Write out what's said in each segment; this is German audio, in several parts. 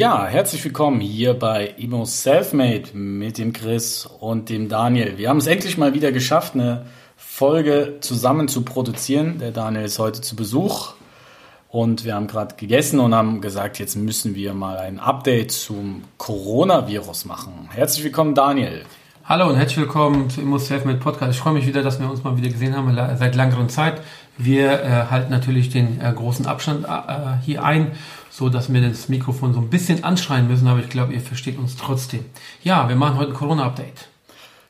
Ja, herzlich willkommen hier bei Imo Selfmade mit dem Chris und dem Daniel. Wir haben es endlich mal wieder geschafft, eine Folge zusammen zu produzieren. Der Daniel ist heute zu Besuch und wir haben gerade gegessen und haben gesagt, jetzt müssen wir mal ein Update zum Coronavirus machen. Herzlich willkommen, Daniel. Hallo und herzlich willkommen zu Immo Selfmade Podcast. Ich freue mich wieder, dass wir uns mal wieder gesehen haben seit längerer Zeit. Wir äh, halten natürlich den äh, großen Abstand äh, hier ein so dass wir das Mikrofon so ein bisschen anschreien müssen, aber ich glaube, ihr versteht uns trotzdem. Ja, wir machen heute ein Corona-Update.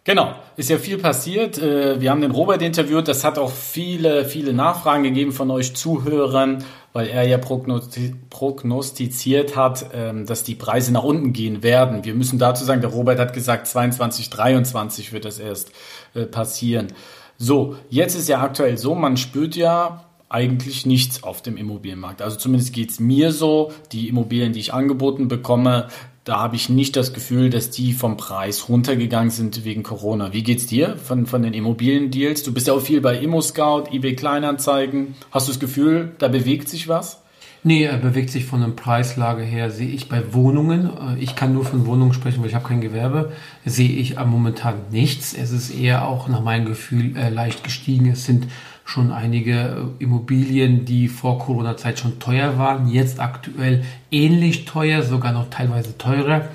Genau, ist ja viel passiert. Äh, wir haben den Robert interviewt. Das hat auch viele, viele Nachfragen gegeben von euch Zuhörern, weil er ja prognostiziert hat, ähm, dass die Preise nach unten gehen werden. Wir müssen dazu sagen, der Robert hat gesagt, 22, 23 wird das erst äh, passieren. So, jetzt ist ja aktuell so, man spürt ja, eigentlich nichts auf dem Immobilienmarkt. Also zumindest geht es mir so, die Immobilien, die ich angeboten bekomme, da habe ich nicht das Gefühl, dass die vom Preis runtergegangen sind wegen Corona. Wie geht's dir von, von den Immobiliendeals? Du bist ja auch viel bei ImmoScout, eBay Kleinanzeigen. Hast du das Gefühl, da bewegt sich was? Nee, er bewegt sich von der Preislage her, sehe ich bei Wohnungen, äh, ich kann nur von Wohnungen sprechen, weil ich habe kein Gewerbe, sehe ich momentan nichts. Es ist eher auch nach meinem Gefühl äh, leicht gestiegen. Es sind schon einige Immobilien, die vor Corona-Zeit schon teuer waren, jetzt aktuell ähnlich teuer, sogar noch teilweise teurer.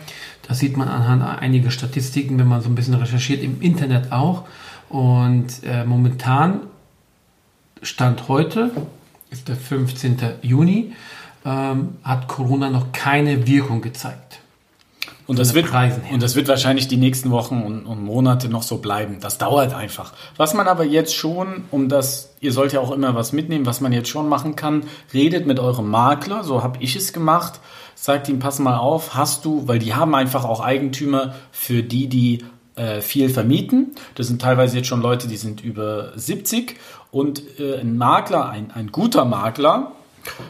Das sieht man anhand einiger Statistiken, wenn man so ein bisschen recherchiert, im Internet auch. Und äh, momentan, Stand heute, ist der 15. Juni, ähm, hat Corona noch keine Wirkung gezeigt. Und das, wird, und das wird wahrscheinlich die nächsten Wochen und, und, Monate noch so bleiben. Das dauert einfach. Was man aber jetzt schon, um das, ihr sollt ja auch immer was mitnehmen, was man jetzt schon machen kann, redet mit eurem Makler, so habe ich es gemacht, sagt ihm, pass mal auf, hast du, weil die haben einfach auch Eigentümer für die, die äh, viel vermieten. Das sind teilweise jetzt schon Leute, die sind über 70 und äh, ein Makler, ein, ein guter Makler,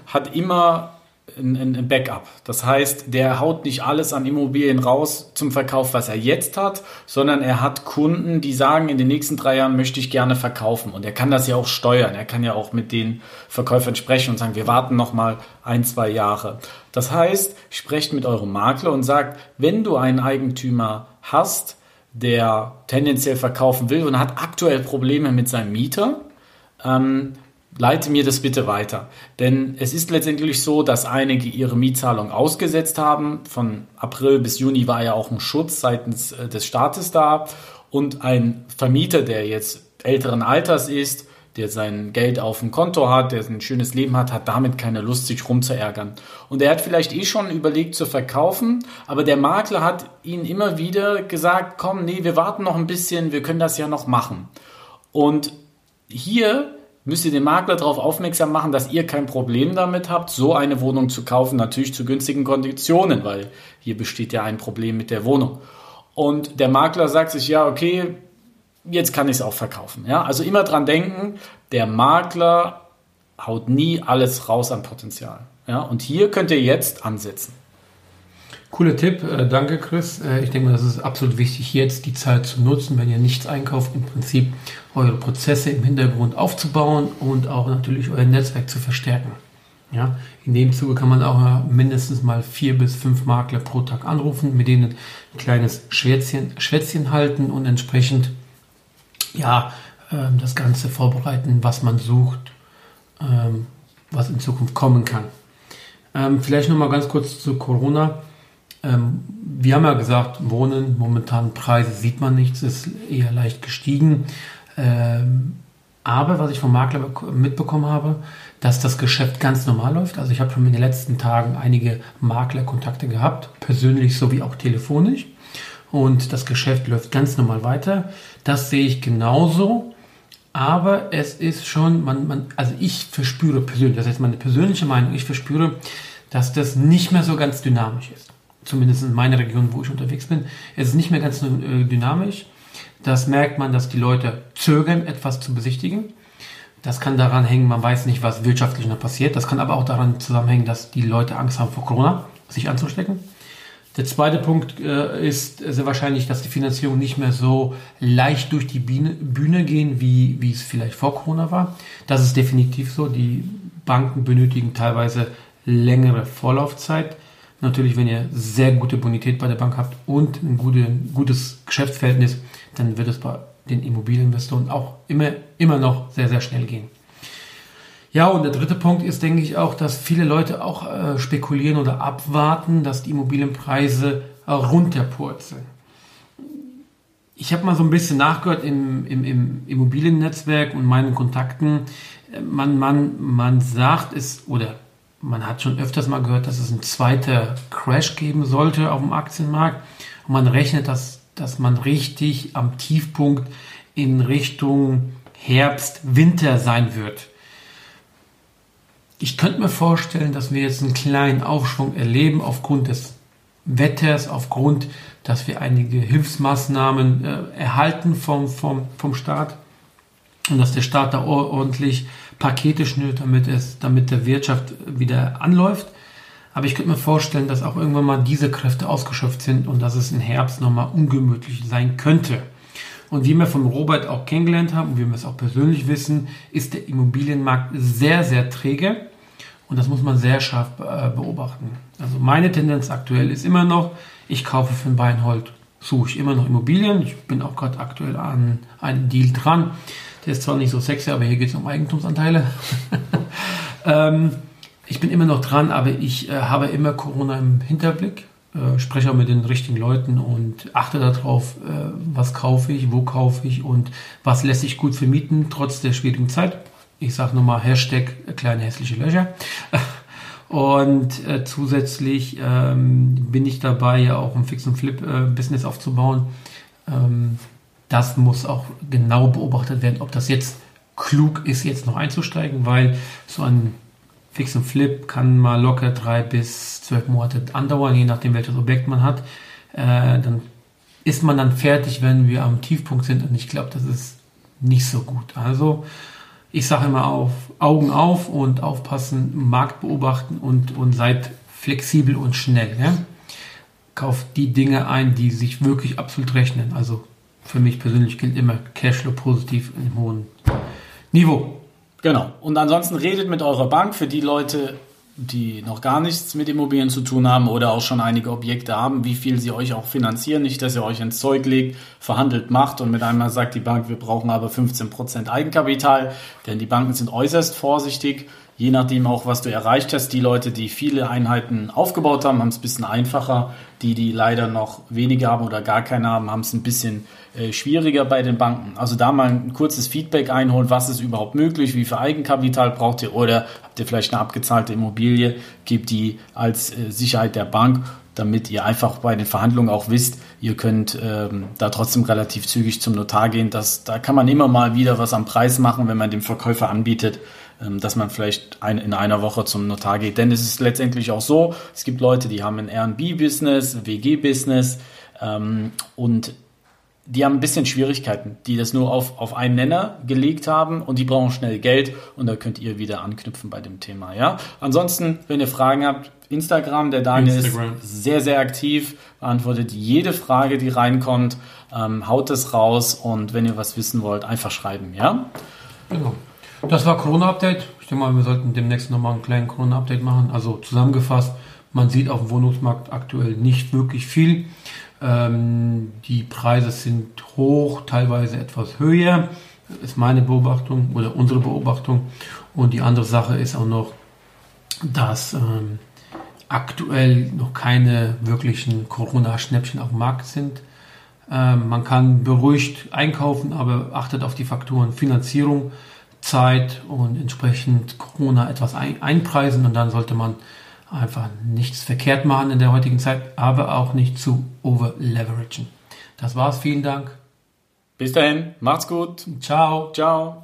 hat immer ein, ein Backup. Das heißt, der haut nicht alles an Immobilien raus zum Verkauf, was er jetzt hat, sondern er hat Kunden, die sagen, in den nächsten drei Jahren möchte ich gerne verkaufen. Und er kann das ja auch steuern. Er kann ja auch mit den Verkäufern sprechen und sagen, wir warten noch mal ein, zwei Jahre. Das heißt, sprecht mit eurem Makler und sagt, wenn du einen Eigentümer hast, der tendenziell verkaufen will und hat aktuell Probleme mit seinem Mieter, ähm, leite mir das bitte weiter. Denn es ist letztendlich so, dass einige ihre Mietzahlung ausgesetzt haben. Von April bis Juni war ja auch ein Schutz seitens äh, des Staates da. Und ein Vermieter, der jetzt älteren Alters ist, der sein Geld auf dem Konto hat, der ein schönes Leben hat, hat damit keine Lust, sich rumzuärgern. Und er hat vielleicht eh schon überlegt zu verkaufen, aber der Makler hat ihn immer wieder gesagt, komm, nee, wir warten noch ein bisschen, wir können das ja noch machen. Und hier müsst ihr den Makler darauf aufmerksam machen, dass ihr kein Problem damit habt, so eine Wohnung zu kaufen, natürlich zu günstigen Konditionen, weil hier besteht ja ein Problem mit der Wohnung. Und der Makler sagt sich, ja, okay, jetzt kann ich es auch verkaufen. Ja? Also immer dran denken, der Makler haut nie alles raus an Potenzial. Ja? Und hier könnt ihr jetzt ansetzen. Cooler Tipp, äh, danke Chris. Äh, ich denke das ist absolut wichtig, jetzt die Zeit zu nutzen, wenn ihr nichts einkauft, im Prinzip eure Prozesse im Hintergrund aufzubauen und auch natürlich euer Netzwerk zu verstärken. Ja, in dem Zuge kann man auch mindestens mal vier bis fünf Makler pro Tag anrufen, mit denen ein kleines Schwätzchen, Schwätzchen halten und entsprechend ja, ähm, das Ganze vorbereiten, was man sucht, ähm, was in Zukunft kommen kann. Ähm, vielleicht noch mal ganz kurz zu Corona. Ähm, wir haben ja gesagt, Wohnen, momentan Preise sieht man nichts, ist eher leicht gestiegen. Ähm, aber was ich vom Makler mitbekommen habe, dass das Geschäft ganz normal läuft. Also ich habe schon in den letzten Tagen einige Maklerkontakte gehabt, persönlich sowie auch telefonisch. Und das Geschäft läuft ganz normal weiter. Das sehe ich genauso. Aber es ist schon, man, man, also ich verspüre persönlich, das ist meine persönliche Meinung, ich verspüre, dass das nicht mehr so ganz dynamisch ist. Zumindest in meiner Region, wo ich unterwegs bin. Es ist nicht mehr ganz äh, dynamisch. Das merkt man, dass die Leute zögern, etwas zu besichtigen. Das kann daran hängen, man weiß nicht, was wirtschaftlich noch passiert. Das kann aber auch daran zusammenhängen, dass die Leute Angst haben vor Corona, sich anzustecken. Der zweite Punkt äh, ist sehr wahrscheinlich, dass die Finanzierung nicht mehr so leicht durch die Bühne, Bühne gehen, wie, wie es vielleicht vor Corona war. Das ist definitiv so. Die Banken benötigen teilweise längere Vorlaufzeit. Natürlich, wenn ihr sehr gute Bonität bei der Bank habt und ein gute, gutes Geschäftsverhältnis, dann wird es bei den Immobilieninvestoren auch immer, immer noch sehr, sehr schnell gehen. Ja, und der dritte Punkt ist, denke ich, auch, dass viele Leute auch äh, spekulieren oder abwarten, dass die Immobilienpreise äh, runterpurzeln. Ich habe mal so ein bisschen nachgehört im, im, im Immobiliennetzwerk und meinen Kontakten. Man, man, man sagt es, oder man hat schon öfters mal gehört, dass es ein zweiter Crash geben sollte auf dem Aktienmarkt. Und man rechnet, dass, dass man richtig am Tiefpunkt in Richtung Herbst, Winter sein wird. Ich könnte mir vorstellen, dass wir jetzt einen kleinen Aufschwung erleben aufgrund des Wetters, aufgrund, dass wir einige Hilfsmaßnahmen äh, erhalten vom, vom, vom Staat und dass der Staat da ordentlich Pakete schnürt, damit es, damit der Wirtschaft wieder anläuft. Aber ich könnte mir vorstellen, dass auch irgendwann mal diese Kräfte ausgeschöpft sind und dass es im Herbst nochmal ungemütlich sein könnte. Und wie wir von Robert auch kennengelernt haben und wie wir es auch persönlich wissen, ist der Immobilienmarkt sehr, sehr träge. Und das muss man sehr scharf äh, beobachten. Also meine Tendenz aktuell ist immer noch, ich kaufe für ein Beinhold, suche ich immer noch Immobilien. Ich bin auch gerade aktuell an einem Deal dran. Der ist zwar nicht so sexy, aber hier geht es um Eigentumsanteile. ähm, ich bin immer noch dran, aber ich äh, habe immer Corona im Hinterblick. Äh, spreche auch mit den richtigen Leuten und achte darauf, äh, was kaufe ich, wo kaufe ich und was lässt sich gut vermieten, trotz der schwierigen Zeit. Ich sage nochmal Hashtag äh, kleine hässliche Löcher. Und äh, zusätzlich ähm, bin ich dabei, ja auch ein Fix- und Flip-Business äh, aufzubauen. Ähm, das muss auch genau beobachtet werden, ob das jetzt klug ist, jetzt noch einzusteigen, weil so ein Fix und Flip kann mal locker drei bis zwölf Monate andauern, je nachdem welches Objekt man hat. Äh, dann ist man dann fertig, wenn wir am Tiefpunkt sind und ich glaube, das ist nicht so gut. Also ich sage immer auf, Augen auf und aufpassen, Markt beobachten und, und seid flexibel und schnell. Ja? Kauft die Dinge ein, die sich wirklich absolut rechnen. Also für mich persönlich gilt immer Cashflow positiv im hohen Niveau. Genau. Und ansonsten redet mit eurer Bank für die Leute, die noch gar nichts mit Immobilien zu tun haben oder auch schon einige Objekte haben, wie viel sie euch auch finanzieren. Nicht, dass ihr euch ins Zeug legt, verhandelt macht und mit einmal sagt die Bank, wir brauchen aber 15% Eigenkapital, denn die Banken sind äußerst vorsichtig je nachdem auch, was du erreicht hast. Die Leute, die viele Einheiten aufgebaut haben, haben es ein bisschen einfacher. Die, die leider noch weniger haben oder gar keine haben, haben es ein bisschen äh, schwieriger bei den Banken. Also da mal ein kurzes Feedback einholen, was ist überhaupt möglich, wie viel Eigenkapital braucht ihr oder habt ihr vielleicht eine abgezahlte Immobilie, gebt die als äh, Sicherheit der Bank damit ihr einfach bei den Verhandlungen auch wisst, ihr könnt ähm, da trotzdem relativ zügig zum Notar gehen. Das, da kann man immer mal wieder was am Preis machen, wenn man dem Verkäufer anbietet, dass man vielleicht ein, in einer Woche zum Notar geht. Denn es ist letztendlich auch so, es gibt Leute, die haben ein R&B-Business, WG-Business ähm, und die haben ein bisschen Schwierigkeiten, die das nur auf, auf einen Nenner gelegt haben und die brauchen schnell Geld und da könnt ihr wieder anknüpfen bei dem Thema. Ja? Ansonsten, wenn ihr Fragen habt, Instagram, der Daniel Instagram. ist sehr, sehr aktiv, beantwortet jede Frage, die reinkommt, ähm, haut es raus und wenn ihr was wissen wollt, einfach schreiben, ja? Genau. Das war Corona-Update. Ich denke mal, wir sollten demnächst nochmal einen kleinen Corona-Update machen. Also zusammengefasst, man sieht auf dem Wohnungsmarkt aktuell nicht wirklich viel. Ähm, die Preise sind hoch, teilweise etwas höher, ist meine Beobachtung oder unsere Beobachtung. Und die andere Sache ist auch noch, dass ähm, aktuell noch keine wirklichen Corona-Schnäppchen auf dem Markt sind. Ähm, man kann beruhigt einkaufen, aber achtet auf die Faktoren Finanzierung, Zeit und entsprechend Corona etwas ein, einpreisen und dann sollte man einfach nichts verkehrt machen in der heutigen Zeit, aber auch nicht zu overleveragen. Das war's, vielen Dank. Bis dahin, macht's gut. Ciao. Ciao.